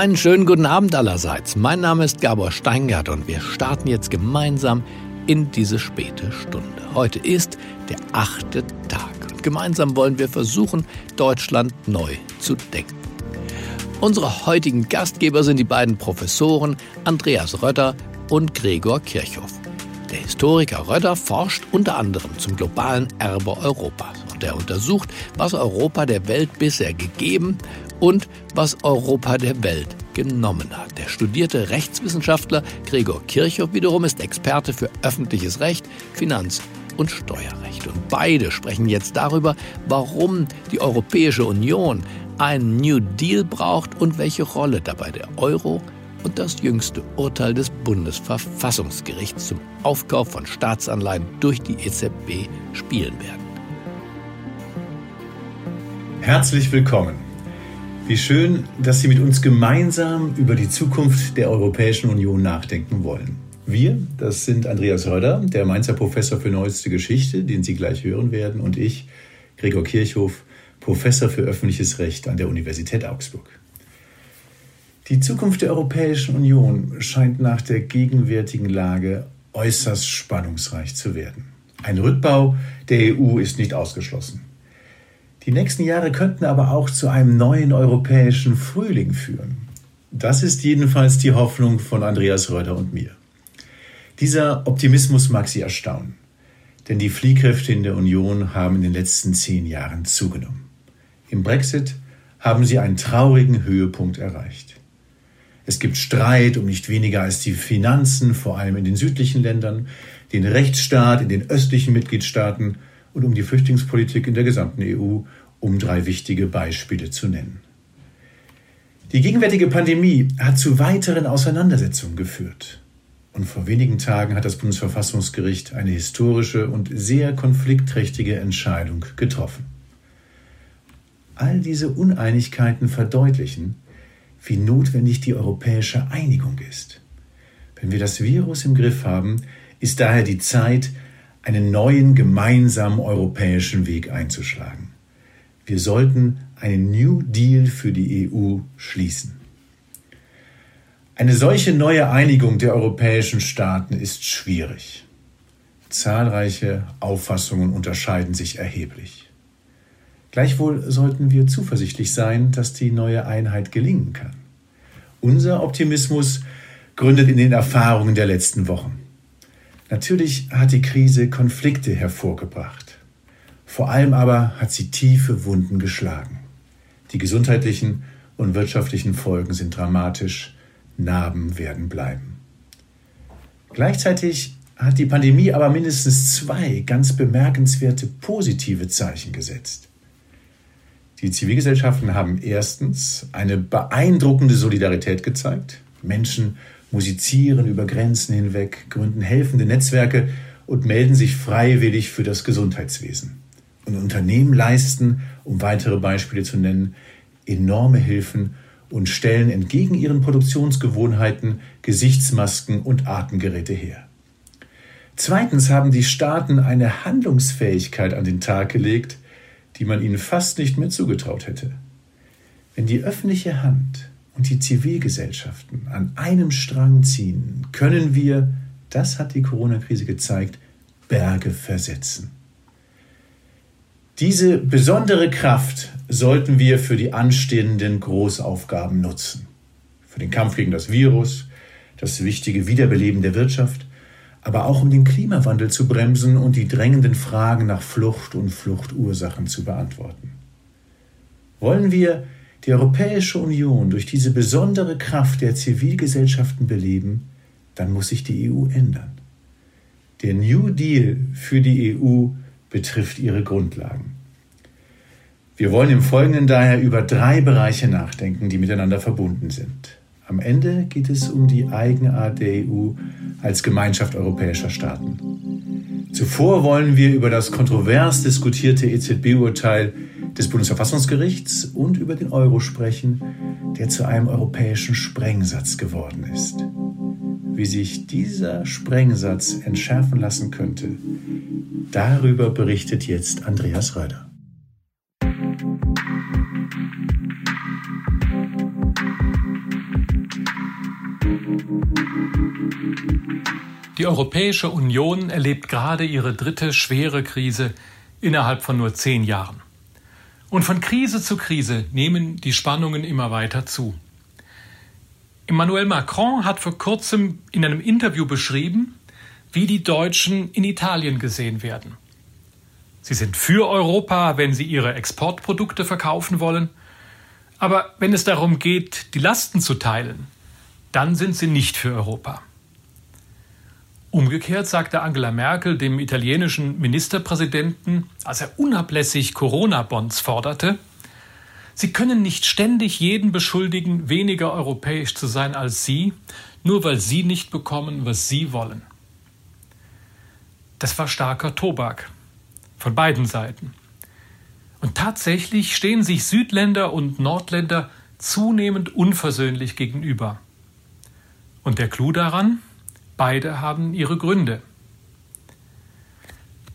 Einen schönen guten Abend allerseits. Mein Name ist Gabor Steingart und wir starten jetzt gemeinsam in diese späte Stunde. Heute ist der achte Tag und gemeinsam wollen wir versuchen, Deutschland neu zu denken. Unsere heutigen Gastgeber sind die beiden Professoren Andreas Rötter und Gregor Kirchhoff. Der Historiker Rötter forscht unter anderem zum globalen Erbe Europas und er untersucht, was Europa der Welt bisher gegeben und was Europa der Welt genommen hat. Der studierte Rechtswissenschaftler Gregor Kirchhoff wiederum ist Experte für öffentliches Recht, Finanz- und Steuerrecht. Und beide sprechen jetzt darüber, warum die Europäische Union einen New Deal braucht und welche Rolle dabei der Euro und das jüngste Urteil des Bundesverfassungsgerichts zum Aufkauf von Staatsanleihen durch die EZB spielen werden. Herzlich willkommen. Wie schön, dass Sie mit uns gemeinsam über die Zukunft der Europäischen Union nachdenken wollen. Wir, das sind Andreas Röder, der Mainzer Professor für Neueste Geschichte, den Sie gleich hören werden, und ich, Gregor Kirchhoff, Professor für öffentliches Recht an der Universität Augsburg. Die Zukunft der Europäischen Union scheint nach der gegenwärtigen Lage äußerst spannungsreich zu werden. Ein Rückbau der EU ist nicht ausgeschlossen. Die nächsten Jahre könnten aber auch zu einem neuen europäischen Frühling führen. Das ist jedenfalls die Hoffnung von Andreas Röder und mir. Dieser Optimismus mag Sie erstaunen, denn die Fliehkräfte in der Union haben in den letzten zehn Jahren zugenommen. Im Brexit haben sie einen traurigen Höhepunkt erreicht. Es gibt Streit um nicht weniger als die Finanzen, vor allem in den südlichen Ländern, den Rechtsstaat in den östlichen Mitgliedstaaten und um die Flüchtlingspolitik in der gesamten EU, um drei wichtige Beispiele zu nennen. Die gegenwärtige Pandemie hat zu weiteren Auseinandersetzungen geführt. Und vor wenigen Tagen hat das Bundesverfassungsgericht eine historische und sehr konfliktträchtige Entscheidung getroffen. All diese Uneinigkeiten verdeutlichen, wie notwendig die europäische Einigung ist. Wenn wir das Virus im Griff haben, ist daher die Zeit, einen neuen gemeinsamen europäischen Weg einzuschlagen. Wir sollten einen New Deal für die EU schließen. Eine solche neue Einigung der europäischen Staaten ist schwierig. Zahlreiche Auffassungen unterscheiden sich erheblich. Gleichwohl sollten wir zuversichtlich sein, dass die neue Einheit gelingen kann. Unser Optimismus gründet in den Erfahrungen der letzten Wochen. Natürlich hat die Krise Konflikte hervorgebracht. Vor allem aber hat sie tiefe Wunden geschlagen. Die gesundheitlichen und wirtschaftlichen Folgen sind dramatisch, Narben werden bleiben. Gleichzeitig hat die Pandemie aber mindestens zwei ganz bemerkenswerte positive Zeichen gesetzt. Die Zivilgesellschaften haben erstens eine beeindruckende Solidarität gezeigt. Menschen musizieren über Grenzen hinweg, gründen helfende Netzwerke und melden sich freiwillig für das Gesundheitswesen. Und Unternehmen leisten, um weitere Beispiele zu nennen, enorme Hilfen und stellen entgegen ihren Produktionsgewohnheiten Gesichtsmasken und Atemgeräte her. Zweitens haben die Staaten eine Handlungsfähigkeit an den Tag gelegt, die man ihnen fast nicht mehr zugetraut hätte. Wenn die öffentliche Hand und die Zivilgesellschaften an einem Strang ziehen, können wir, das hat die Corona-Krise gezeigt, Berge versetzen. Diese besondere Kraft sollten wir für die anstehenden Großaufgaben nutzen. Für den Kampf gegen das Virus, das wichtige Wiederbeleben der Wirtschaft, aber auch um den Klimawandel zu bremsen und die drängenden Fragen nach Flucht und Fluchtursachen zu beantworten. Wollen wir die Europäische Union durch diese besondere Kraft der Zivilgesellschaften beleben, dann muss sich die EU ändern. Der New Deal für die EU betrifft ihre Grundlagen. Wir wollen im Folgenden daher über drei Bereiche nachdenken, die miteinander verbunden sind. Am Ende geht es um die Eigenart der EU als Gemeinschaft europäischer Staaten. Zuvor wollen wir über das kontrovers diskutierte EZB-Urteil des Bundesverfassungsgerichts und über den Euro sprechen, der zu einem europäischen Sprengsatz geworden ist. Wie sich dieser Sprengsatz entschärfen lassen könnte, darüber berichtet jetzt Andreas Röder. Die Europäische Union erlebt gerade ihre dritte schwere Krise innerhalb von nur zehn Jahren. Und von Krise zu Krise nehmen die Spannungen immer weiter zu. Emmanuel Macron hat vor kurzem in einem Interview beschrieben, wie die Deutschen in Italien gesehen werden. Sie sind für Europa, wenn sie ihre Exportprodukte verkaufen wollen, aber wenn es darum geht, die Lasten zu teilen, dann sind sie nicht für Europa. Umgekehrt sagte Angela Merkel dem italienischen Ministerpräsidenten, als er unablässig Corona-Bonds forderte, Sie können nicht ständig jeden beschuldigen, weniger europäisch zu sein als Sie, nur weil Sie nicht bekommen, was Sie wollen. Das war starker Tobak von beiden Seiten. Und tatsächlich stehen sich Südländer und Nordländer zunehmend unversöhnlich gegenüber. Und der Clou daran? Beide haben ihre Gründe.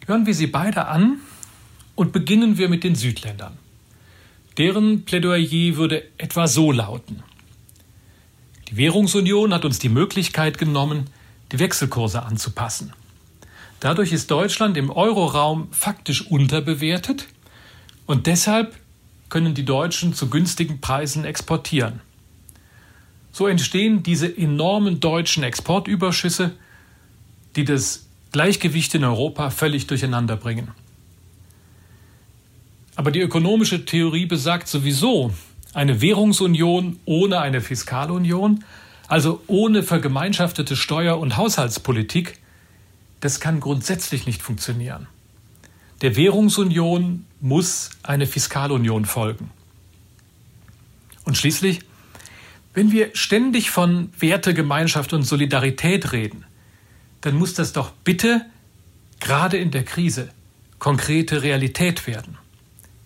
Hören wir sie beide an und beginnen wir mit den Südländern. Deren Plädoyer würde etwa so lauten. Die Währungsunion hat uns die Möglichkeit genommen, die Wechselkurse anzupassen. Dadurch ist Deutschland im Euroraum faktisch unterbewertet und deshalb können die Deutschen zu günstigen Preisen exportieren. So entstehen diese enormen deutschen Exportüberschüsse, die das Gleichgewicht in Europa völlig durcheinander bringen. Aber die ökonomische Theorie besagt sowieso, eine Währungsunion ohne eine Fiskalunion, also ohne vergemeinschaftete Steuer- und Haushaltspolitik, das kann grundsätzlich nicht funktionieren. Der Währungsunion muss eine Fiskalunion folgen. Und schließlich wenn wir ständig von Wertegemeinschaft und Solidarität reden, dann muss das doch bitte, gerade in der Krise, konkrete Realität werden.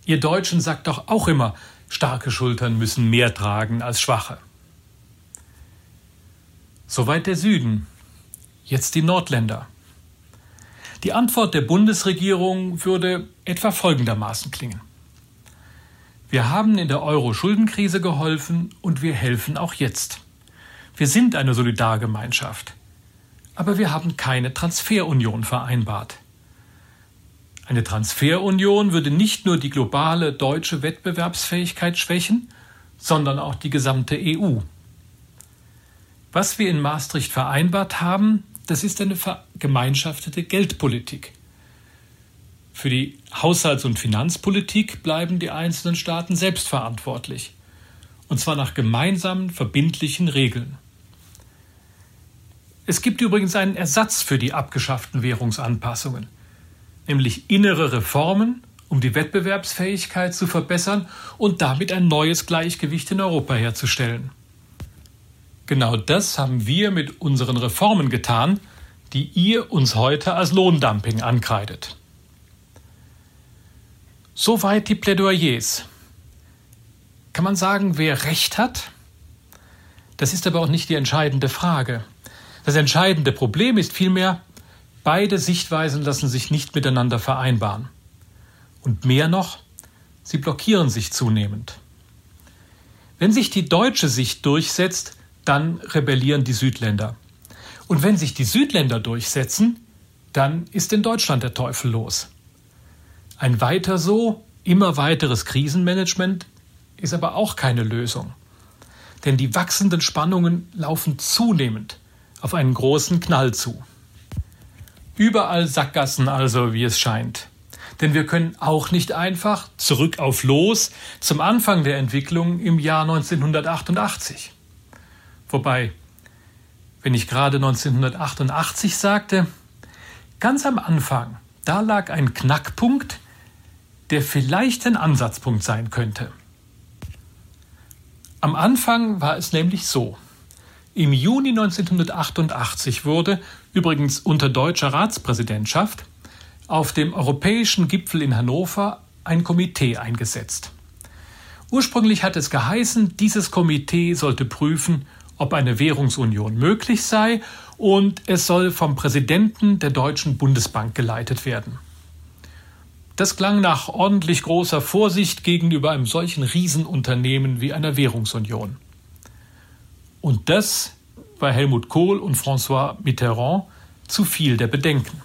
Ihr Deutschen sagt doch auch immer, starke Schultern müssen mehr tragen als schwache. Soweit der Süden. Jetzt die Nordländer. Die Antwort der Bundesregierung würde etwa folgendermaßen klingen. Wir haben in der Euro-Schuldenkrise geholfen und wir helfen auch jetzt. Wir sind eine Solidargemeinschaft. Aber wir haben keine Transferunion vereinbart. Eine Transferunion würde nicht nur die globale deutsche Wettbewerbsfähigkeit schwächen, sondern auch die gesamte EU. Was wir in Maastricht vereinbart haben, das ist eine vergemeinschaftete Geldpolitik. Für die Haushalts- und Finanzpolitik bleiben die einzelnen Staaten selbst verantwortlich. Und zwar nach gemeinsamen, verbindlichen Regeln. Es gibt übrigens einen Ersatz für die abgeschafften Währungsanpassungen, nämlich innere Reformen, um die Wettbewerbsfähigkeit zu verbessern und damit ein neues Gleichgewicht in Europa herzustellen. Genau das haben wir mit unseren Reformen getan, die ihr uns heute als Lohndumping ankreidet. Soweit die Plädoyers. Kann man sagen, wer Recht hat? Das ist aber auch nicht die entscheidende Frage. Das entscheidende Problem ist vielmehr, beide Sichtweisen lassen sich nicht miteinander vereinbaren. Und mehr noch, sie blockieren sich zunehmend. Wenn sich die deutsche Sicht durchsetzt, dann rebellieren die Südländer. Und wenn sich die Südländer durchsetzen, dann ist in Deutschland der Teufel los. Ein weiter so, immer weiteres Krisenmanagement ist aber auch keine Lösung. Denn die wachsenden Spannungen laufen zunehmend auf einen großen Knall zu. Überall Sackgassen also, wie es scheint. Denn wir können auch nicht einfach zurück auf Los zum Anfang der Entwicklung im Jahr 1988. Wobei, wenn ich gerade 1988 sagte, ganz am Anfang, da lag ein Knackpunkt, der vielleicht ein Ansatzpunkt sein könnte. Am Anfang war es nämlich so. Im Juni 1988 wurde, übrigens unter deutscher Ratspräsidentschaft, auf dem europäischen Gipfel in Hannover ein Komitee eingesetzt. Ursprünglich hat es geheißen, dieses Komitee sollte prüfen, ob eine Währungsunion möglich sei und es soll vom Präsidenten der Deutschen Bundesbank geleitet werden. Das klang nach ordentlich großer Vorsicht gegenüber einem solchen Riesenunternehmen wie einer Währungsunion. Und das war Helmut Kohl und François Mitterrand zu viel der Bedenken.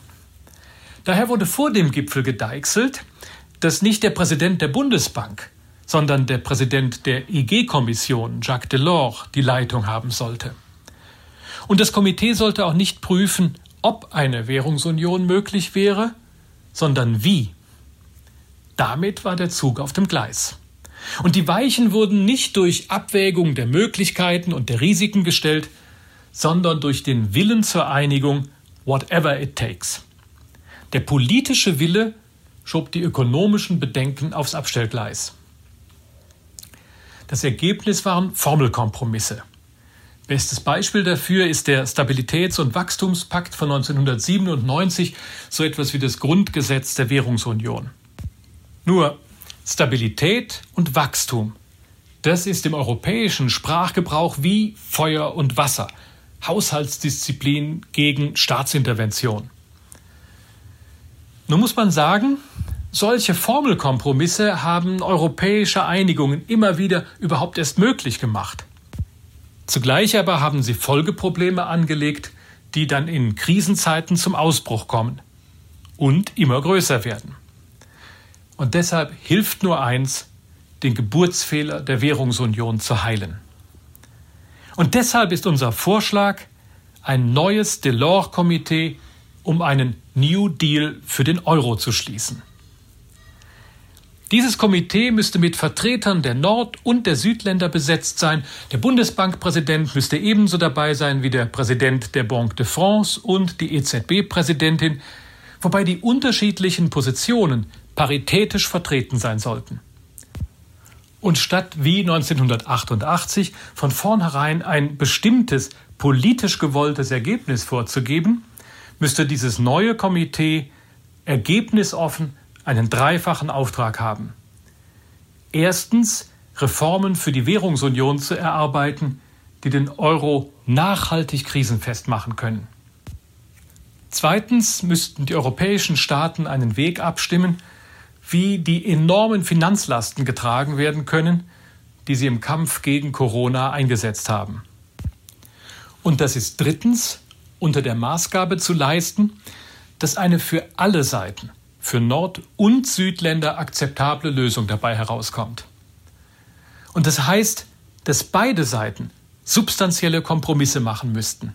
Daher wurde vor dem Gipfel gedeichselt, dass nicht der Präsident der Bundesbank, sondern der Präsident der EG-Kommission, Jacques Delors, die Leitung haben sollte. Und das Komitee sollte auch nicht prüfen, ob eine Währungsunion möglich wäre, sondern wie. Damit war der Zug auf dem Gleis. Und die Weichen wurden nicht durch Abwägung der Möglichkeiten und der Risiken gestellt, sondern durch den Willen zur Einigung, whatever it takes. Der politische Wille schob die ökonomischen Bedenken aufs Abstellgleis. Das Ergebnis waren Formelkompromisse. Bestes Beispiel dafür ist der Stabilitäts- und Wachstumspakt von 1997, so etwas wie das Grundgesetz der Währungsunion. Nur Stabilität und Wachstum, das ist im europäischen Sprachgebrauch wie Feuer und Wasser, Haushaltsdisziplin gegen Staatsintervention. Nun muss man sagen, solche Formelkompromisse haben europäische Einigungen immer wieder überhaupt erst möglich gemacht. Zugleich aber haben sie Folgeprobleme angelegt, die dann in Krisenzeiten zum Ausbruch kommen und immer größer werden. Und deshalb hilft nur eins, den Geburtsfehler der Währungsunion zu heilen. Und deshalb ist unser Vorschlag ein neues Delors-Komitee, um einen New Deal für den Euro zu schließen. Dieses Komitee müsste mit Vertretern der Nord- und der Südländer besetzt sein. Der Bundesbankpräsident müsste ebenso dabei sein wie der Präsident der Banque de France und die EZB-Präsidentin, wobei die unterschiedlichen Positionen paritätisch vertreten sein sollten. Und statt wie 1988 von vornherein ein bestimmtes politisch gewolltes Ergebnis vorzugeben, müsste dieses neue Komitee ergebnisoffen einen dreifachen Auftrag haben. Erstens Reformen für die Währungsunion zu erarbeiten, die den Euro nachhaltig krisenfest machen können. Zweitens müssten die europäischen Staaten einen Weg abstimmen, wie die enormen Finanzlasten getragen werden können, die sie im Kampf gegen Corona eingesetzt haben. Und das ist drittens unter der Maßgabe zu leisten, dass eine für alle Seiten für Nord- und Südländer akzeptable Lösung dabei herauskommt. Und das heißt, dass beide Seiten substanzielle Kompromisse machen müssten.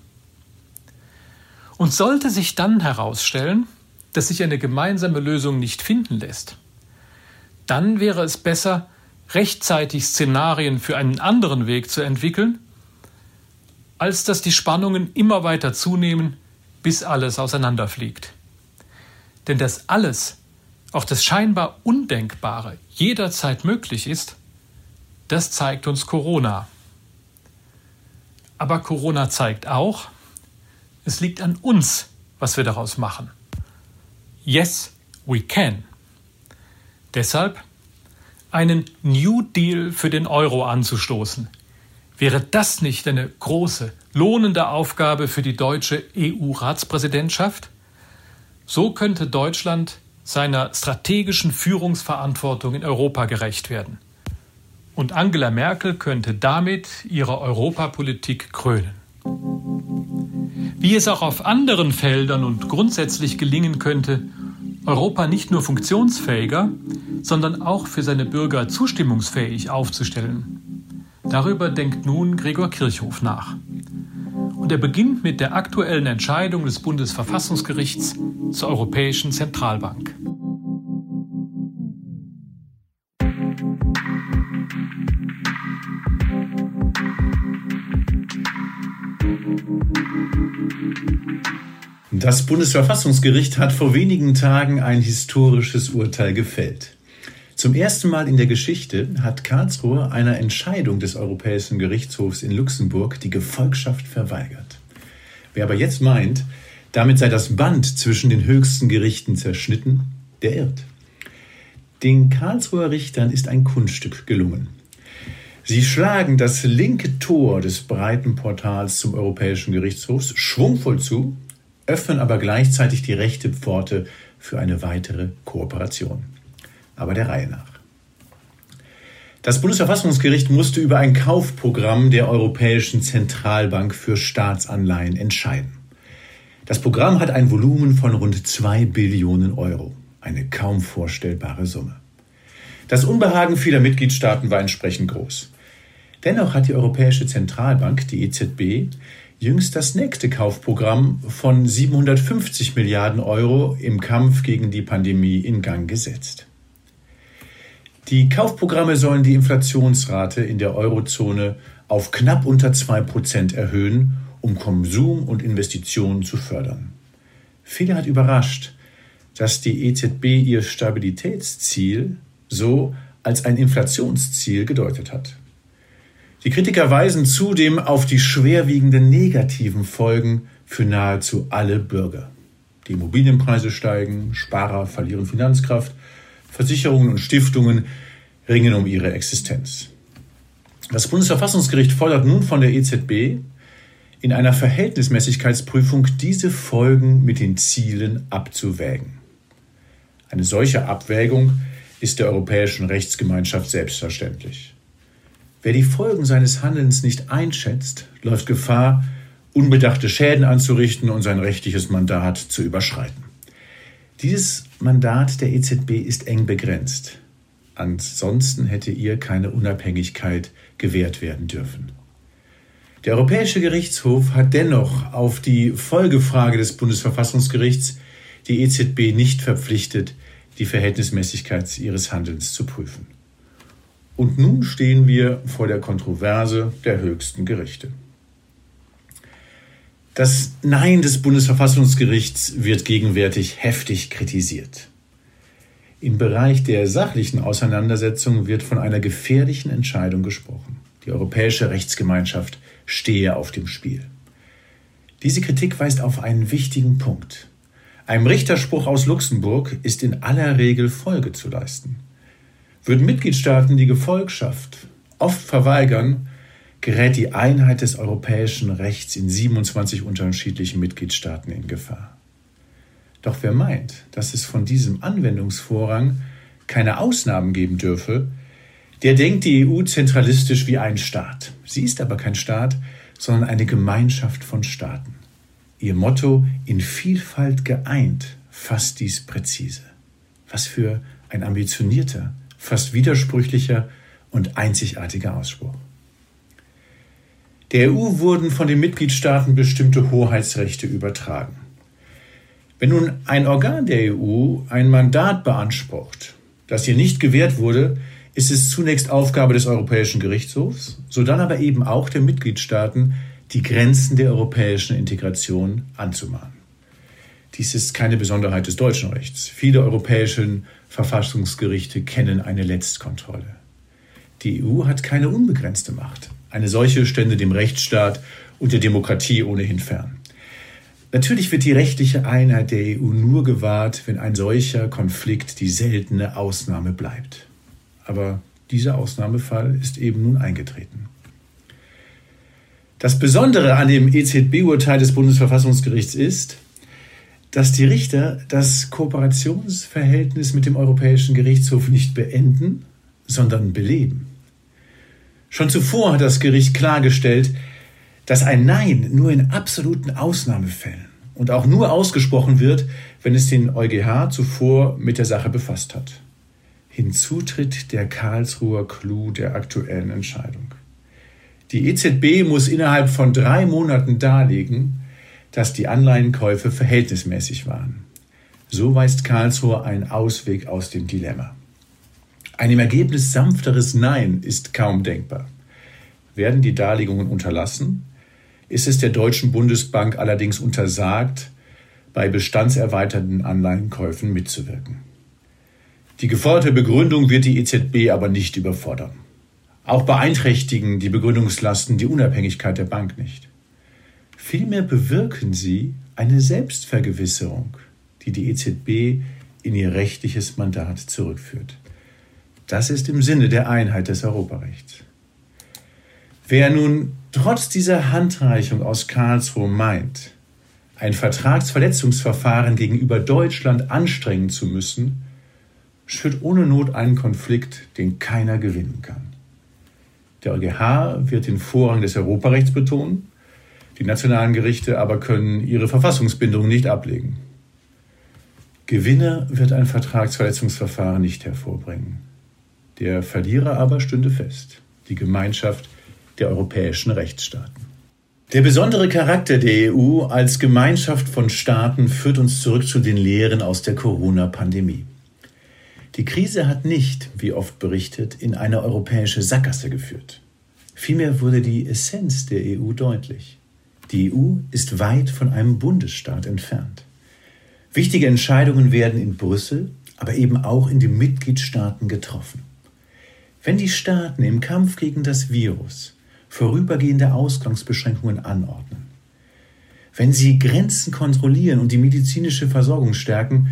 Und sollte sich dann herausstellen, dass sich eine gemeinsame Lösung nicht finden lässt, dann wäre es besser, rechtzeitig Szenarien für einen anderen Weg zu entwickeln, als dass die Spannungen immer weiter zunehmen, bis alles auseinanderfliegt. Denn dass alles, auch das scheinbar Undenkbare, jederzeit möglich ist, das zeigt uns Corona. Aber Corona zeigt auch, es liegt an uns, was wir daraus machen. Yes, we can. Deshalb einen New Deal für den Euro anzustoßen. Wäre das nicht eine große, lohnende Aufgabe für die deutsche EU-Ratspräsidentschaft? So könnte Deutschland seiner strategischen Führungsverantwortung in Europa gerecht werden. Und Angela Merkel könnte damit ihre Europapolitik krönen. Wie es auch auf anderen Feldern und grundsätzlich gelingen könnte, Europa nicht nur funktionsfähiger, sondern auch für seine Bürger zustimmungsfähig aufzustellen. Darüber denkt nun Gregor Kirchhoff nach. Und er beginnt mit der aktuellen Entscheidung des Bundesverfassungsgerichts zur Europäischen Zentralbank. Das Bundesverfassungsgericht hat vor wenigen Tagen ein historisches Urteil gefällt. Zum ersten Mal in der Geschichte hat Karlsruhe einer Entscheidung des Europäischen Gerichtshofs in Luxemburg die Gefolgschaft verweigert. Wer aber jetzt meint, damit sei das Band zwischen den höchsten Gerichten zerschnitten, der irrt. Den Karlsruher Richtern ist ein Kunststück gelungen. Sie schlagen das linke Tor des breiten Portals zum Europäischen Gerichtshof schwungvoll zu, öffnen aber gleichzeitig die rechte Pforte für eine weitere Kooperation aber der Reihe nach. Das Bundesverfassungsgericht musste über ein Kaufprogramm der Europäischen Zentralbank für Staatsanleihen entscheiden. Das Programm hat ein Volumen von rund 2 Billionen Euro, eine kaum vorstellbare Summe. Das Unbehagen vieler Mitgliedstaaten war entsprechend groß. Dennoch hat die Europäische Zentralbank, die EZB, jüngst das nächste Kaufprogramm von 750 Milliarden Euro im Kampf gegen die Pandemie in Gang gesetzt. Die Kaufprogramme sollen die Inflationsrate in der Eurozone auf knapp unter 2% erhöhen, um Konsum und Investitionen zu fördern. Viele hat überrascht, dass die EZB ihr Stabilitätsziel so als ein Inflationsziel gedeutet hat. Die Kritiker weisen zudem auf die schwerwiegenden negativen Folgen für nahezu alle Bürger. Die Immobilienpreise steigen, Sparer verlieren Finanzkraft, Versicherungen und Stiftungen ringen um ihre Existenz. Das Bundesverfassungsgericht fordert nun von der EZB, in einer Verhältnismäßigkeitsprüfung diese Folgen mit den Zielen abzuwägen. Eine solche Abwägung ist der europäischen Rechtsgemeinschaft selbstverständlich. Wer die Folgen seines Handelns nicht einschätzt, läuft Gefahr, unbedachte Schäden anzurichten und sein rechtliches Mandat zu überschreiten. Dieses Mandat der EZB ist eng begrenzt. Ansonsten hätte ihr keine Unabhängigkeit gewährt werden dürfen. Der Europäische Gerichtshof hat dennoch auf die Folgefrage des Bundesverfassungsgerichts die EZB nicht verpflichtet, die Verhältnismäßigkeit ihres Handelns zu prüfen. Und nun stehen wir vor der Kontroverse der höchsten Gerichte. Das Nein des Bundesverfassungsgerichts wird gegenwärtig heftig kritisiert. Im Bereich der sachlichen Auseinandersetzung wird von einer gefährlichen Entscheidung gesprochen. Die europäische Rechtsgemeinschaft stehe auf dem Spiel. Diese Kritik weist auf einen wichtigen Punkt. Einem Richterspruch aus Luxemburg ist in aller Regel Folge zu leisten. Würden Mitgliedstaaten die Gefolgschaft oft verweigern, gerät die Einheit des europäischen Rechts in 27 unterschiedlichen Mitgliedstaaten in Gefahr. Doch wer meint, dass es von diesem Anwendungsvorrang keine Ausnahmen geben dürfe, der denkt die EU zentralistisch wie ein Staat. Sie ist aber kein Staat, sondern eine Gemeinschaft von Staaten. Ihr Motto in Vielfalt geeint fasst dies präzise. Was für ein ambitionierter, fast widersprüchlicher und einzigartiger Ausspruch. Der EU wurden von den Mitgliedstaaten bestimmte Hoheitsrechte übertragen. Wenn nun ein Organ der EU ein Mandat beansprucht, das ihr nicht gewährt wurde, ist es zunächst Aufgabe des Europäischen Gerichtshofs, sodann aber eben auch der Mitgliedstaaten, die Grenzen der europäischen Integration anzumahnen. Dies ist keine Besonderheit des deutschen Rechts. Viele europäische Verfassungsgerichte kennen eine Letztkontrolle. Die EU hat keine unbegrenzte Macht. Eine solche stände dem Rechtsstaat und der Demokratie ohnehin fern. Natürlich wird die rechtliche Einheit der EU nur gewahrt, wenn ein solcher Konflikt die seltene Ausnahme bleibt. Aber dieser Ausnahmefall ist eben nun eingetreten. Das Besondere an dem EZB-Urteil des Bundesverfassungsgerichts ist, dass die Richter das Kooperationsverhältnis mit dem Europäischen Gerichtshof nicht beenden, sondern beleben. Schon zuvor hat das Gericht klargestellt, dass ein Nein nur in absoluten Ausnahmefällen und auch nur ausgesprochen wird, wenn es den EuGH zuvor mit der Sache befasst hat. Hinzu tritt der Karlsruher Clou der aktuellen Entscheidung. Die EZB muss innerhalb von drei Monaten darlegen, dass die Anleihenkäufe verhältnismäßig waren. So weist Karlsruhe einen Ausweg aus dem Dilemma. Ein im Ergebnis sanfteres Nein ist kaum denkbar. Werden die Darlegungen unterlassen, ist es der Deutschen Bundesbank allerdings untersagt, bei bestandserweiternden Anleihenkäufen mitzuwirken. Die geforderte Begründung wird die EZB aber nicht überfordern. Auch beeinträchtigen die Begründungslasten die Unabhängigkeit der Bank nicht. Vielmehr bewirken sie eine Selbstvergewisserung, die die EZB in ihr rechtliches Mandat zurückführt. Das ist im Sinne der Einheit des Europarechts. Wer nun trotz dieser Handreichung aus Karlsruhe meint, ein Vertragsverletzungsverfahren gegenüber Deutschland anstrengen zu müssen, schürt ohne Not einen Konflikt, den keiner gewinnen kann. Der EuGH wird den Vorrang des Europarechts betonen, Die nationalen Gerichte aber können ihre Verfassungsbindung nicht ablegen. Gewinner wird ein Vertragsverletzungsverfahren nicht hervorbringen. Der Verlierer aber stünde fest, die Gemeinschaft der europäischen Rechtsstaaten. Der besondere Charakter der EU als Gemeinschaft von Staaten führt uns zurück zu den Lehren aus der Corona-Pandemie. Die Krise hat nicht, wie oft berichtet, in eine europäische Sackgasse geführt. Vielmehr wurde die Essenz der EU deutlich. Die EU ist weit von einem Bundesstaat entfernt. Wichtige Entscheidungen werden in Brüssel, aber eben auch in den Mitgliedstaaten getroffen. Wenn die Staaten im Kampf gegen das Virus vorübergehende Ausgangsbeschränkungen anordnen, wenn sie Grenzen kontrollieren und die medizinische Versorgung stärken,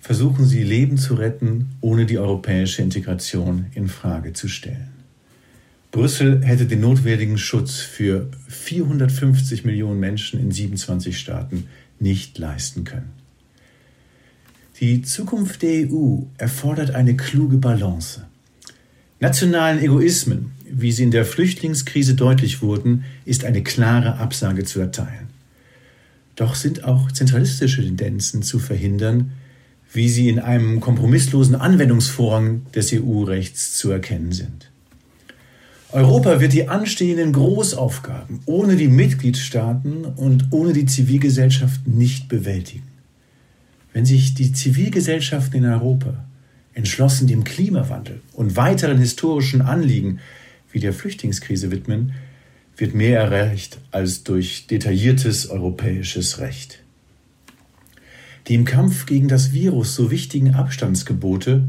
versuchen sie Leben zu retten, ohne die europäische Integration in Frage zu stellen. Brüssel hätte den notwendigen Schutz für 450 Millionen Menschen in 27 Staaten nicht leisten können. Die Zukunft der EU erfordert eine kluge Balance. Nationalen Egoismen, wie sie in der Flüchtlingskrise deutlich wurden, ist eine klare Absage zu erteilen. Doch sind auch zentralistische Tendenzen zu verhindern, wie sie in einem kompromisslosen Anwendungsvorrang des EU-Rechts zu erkennen sind. Europa wird die anstehenden Großaufgaben ohne die Mitgliedstaaten und ohne die Zivilgesellschaft nicht bewältigen. Wenn sich die Zivilgesellschaften in Europa entschlossen dem Klimawandel und weiteren historischen Anliegen wie der Flüchtlingskrise widmen, wird mehr erreicht als durch detailliertes europäisches Recht. Die im Kampf gegen das Virus so wichtigen Abstandsgebote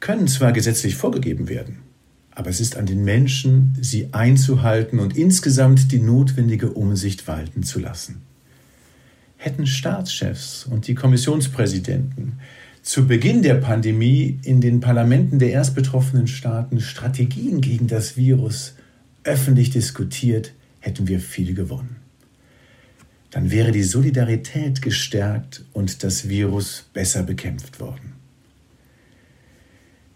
können zwar gesetzlich vorgegeben werden, aber es ist an den Menschen, sie einzuhalten und insgesamt die notwendige Umsicht walten zu lassen. Hätten Staatschefs und die Kommissionspräsidenten zu Beginn der Pandemie in den Parlamenten der erst betroffenen Staaten Strategien gegen das Virus öffentlich diskutiert, hätten wir viel gewonnen. Dann wäre die Solidarität gestärkt und das Virus besser bekämpft worden.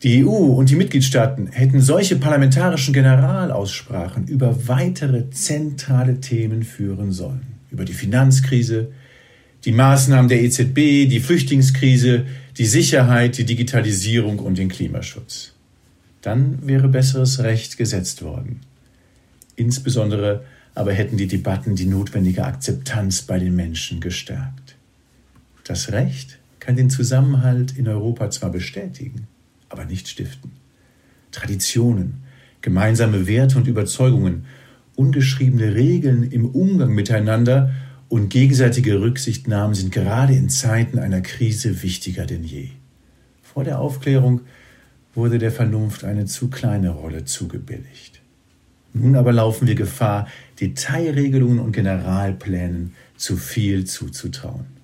Die EU und die Mitgliedstaaten hätten solche parlamentarischen Generalaussprachen über weitere zentrale Themen führen sollen. Über die Finanzkrise, die Maßnahmen der EZB, die Flüchtlingskrise, die Sicherheit, die Digitalisierung und den Klimaschutz. Dann wäre besseres Recht gesetzt worden. Insbesondere aber hätten die Debatten die notwendige Akzeptanz bei den Menschen gestärkt. Das Recht kann den Zusammenhalt in Europa zwar bestätigen, aber nicht stiften. Traditionen, gemeinsame Werte und Überzeugungen, ungeschriebene Regeln im Umgang miteinander und gegenseitige Rücksichtnahmen sind gerade in Zeiten einer Krise wichtiger denn je. Vor der Aufklärung wurde der Vernunft eine zu kleine Rolle zugebilligt. Nun aber laufen wir Gefahr, Detailregelungen und Generalplänen zu viel zuzutrauen.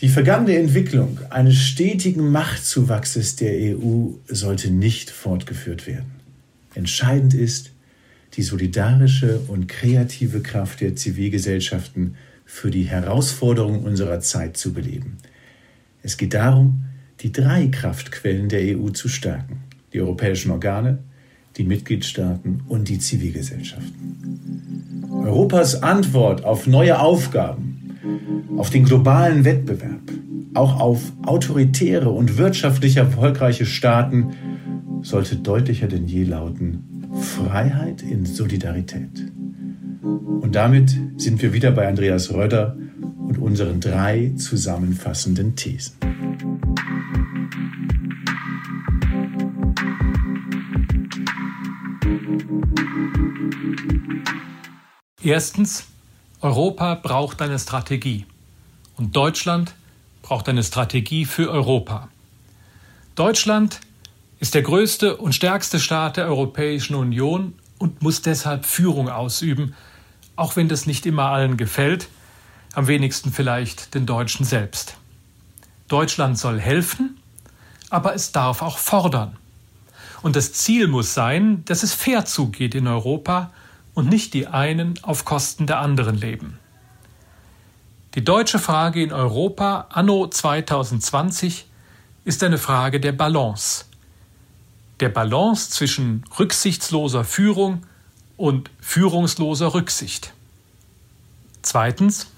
Die vergangene Entwicklung eines stetigen Machtzuwachses der EU sollte nicht fortgeführt werden. Entscheidend ist, die solidarische und kreative Kraft der Zivilgesellschaften für die Herausforderungen unserer Zeit zu beleben. Es geht darum, die drei Kraftquellen der EU zu stärken. Die europäischen Organe, die Mitgliedstaaten und die Zivilgesellschaften. Europas Antwort auf neue Aufgaben, auf den globalen Wettbewerb, auch auf autoritäre und wirtschaftlich erfolgreiche Staaten sollte deutlicher denn je lauten, Freiheit in Solidarität. Und damit sind wir wieder bei Andreas Röder und unseren drei zusammenfassenden Thesen. Erstens, Europa braucht eine Strategie und Deutschland braucht eine Strategie für Europa. Deutschland ist der größte und stärkste Staat der Europäischen Union und muss deshalb Führung ausüben, auch wenn das nicht immer allen gefällt, am wenigsten vielleicht den Deutschen selbst. Deutschland soll helfen, aber es darf auch fordern. Und das Ziel muss sein, dass es fair zugeht in Europa und nicht die einen auf Kosten der anderen leben. Die deutsche Frage in Europa anno 2020 ist eine Frage der Balance, der Balance zwischen rücksichtsloser Führung und führungsloser Rücksicht. Zweitens.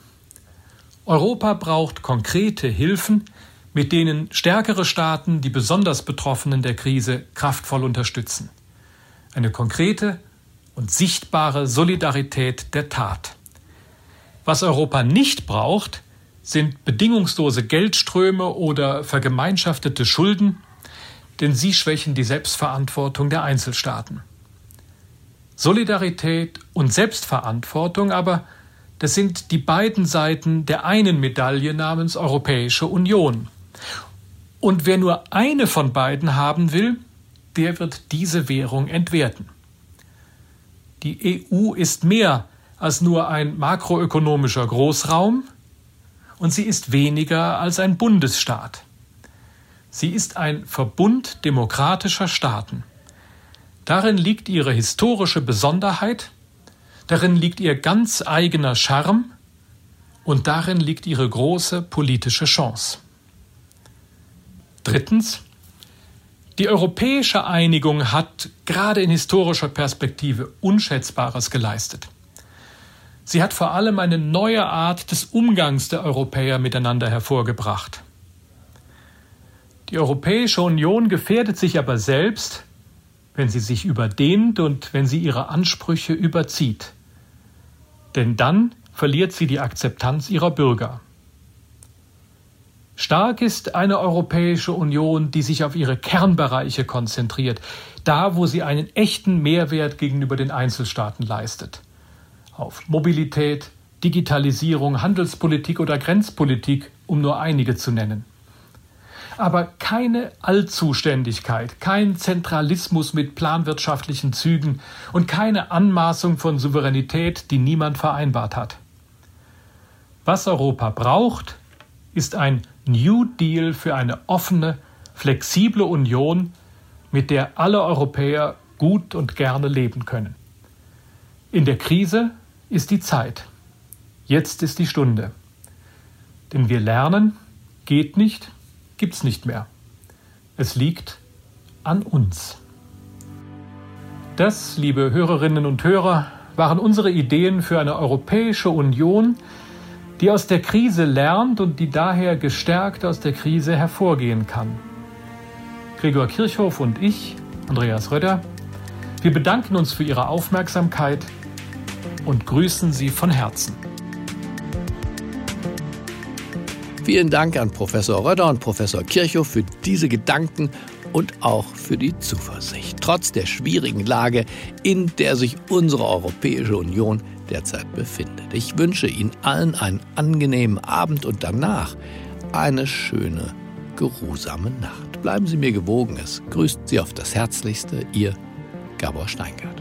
Europa braucht konkrete Hilfen, mit denen stärkere Staaten die besonders Betroffenen der Krise kraftvoll unterstützen. Eine konkrete und sichtbare Solidarität der Tat. Was Europa nicht braucht, sind bedingungslose Geldströme oder vergemeinschaftete Schulden, denn sie schwächen die Selbstverantwortung der Einzelstaaten. Solidarität und Selbstverantwortung aber, das sind die beiden Seiten der einen Medaille namens Europäische Union. Und wer nur eine von beiden haben will, der wird diese Währung entwerten. Die EU ist mehr als nur ein makroökonomischer Großraum und sie ist weniger als ein Bundesstaat. Sie ist ein Verbund demokratischer Staaten. Darin liegt ihre historische Besonderheit, darin liegt ihr ganz eigener Charme und darin liegt ihre große politische Chance. Drittens, die europäische Einigung hat gerade in historischer Perspektive Unschätzbares geleistet. Sie hat vor allem eine neue Art des Umgangs der Europäer miteinander hervorgebracht. Die Europäische Union gefährdet sich aber selbst, wenn sie sich überdehnt und wenn sie ihre Ansprüche überzieht. Denn dann verliert sie die Akzeptanz ihrer Bürger. Stark ist eine Europäische Union, die sich auf ihre Kernbereiche konzentriert, da wo sie einen echten Mehrwert gegenüber den Einzelstaaten leistet auf Mobilität, Digitalisierung, Handelspolitik oder Grenzpolitik, um nur einige zu nennen. Aber keine Allzuständigkeit, kein Zentralismus mit planwirtschaftlichen Zügen und keine Anmaßung von Souveränität, die niemand vereinbart hat. Was Europa braucht, ist ein New Deal für eine offene, flexible Union, mit der alle Europäer gut und gerne leben können. In der Krise ist die Zeit. Jetzt ist die Stunde. Denn wir lernen, geht nicht, gibt's nicht mehr. Es liegt an uns. Das, liebe Hörerinnen und Hörer, waren unsere Ideen für eine Europäische Union, die aus der Krise lernt und die daher gestärkt aus der Krise hervorgehen kann. Gregor Kirchhoff und ich, Andreas Röder, wir bedanken uns für Ihre Aufmerksamkeit und grüßen Sie von Herzen. Vielen Dank an Professor Röder und Professor Kirchhoff für diese Gedanken und auch für die Zuversicht. Trotz der schwierigen Lage, in der sich unsere Europäische Union derzeit befindet. Ich wünsche Ihnen allen einen angenehmen Abend und danach eine schöne, geruhsame Nacht. Bleiben Sie mir gewogen. Es grüßt Sie auf das Herzlichste, Ihr Gabor Steingart.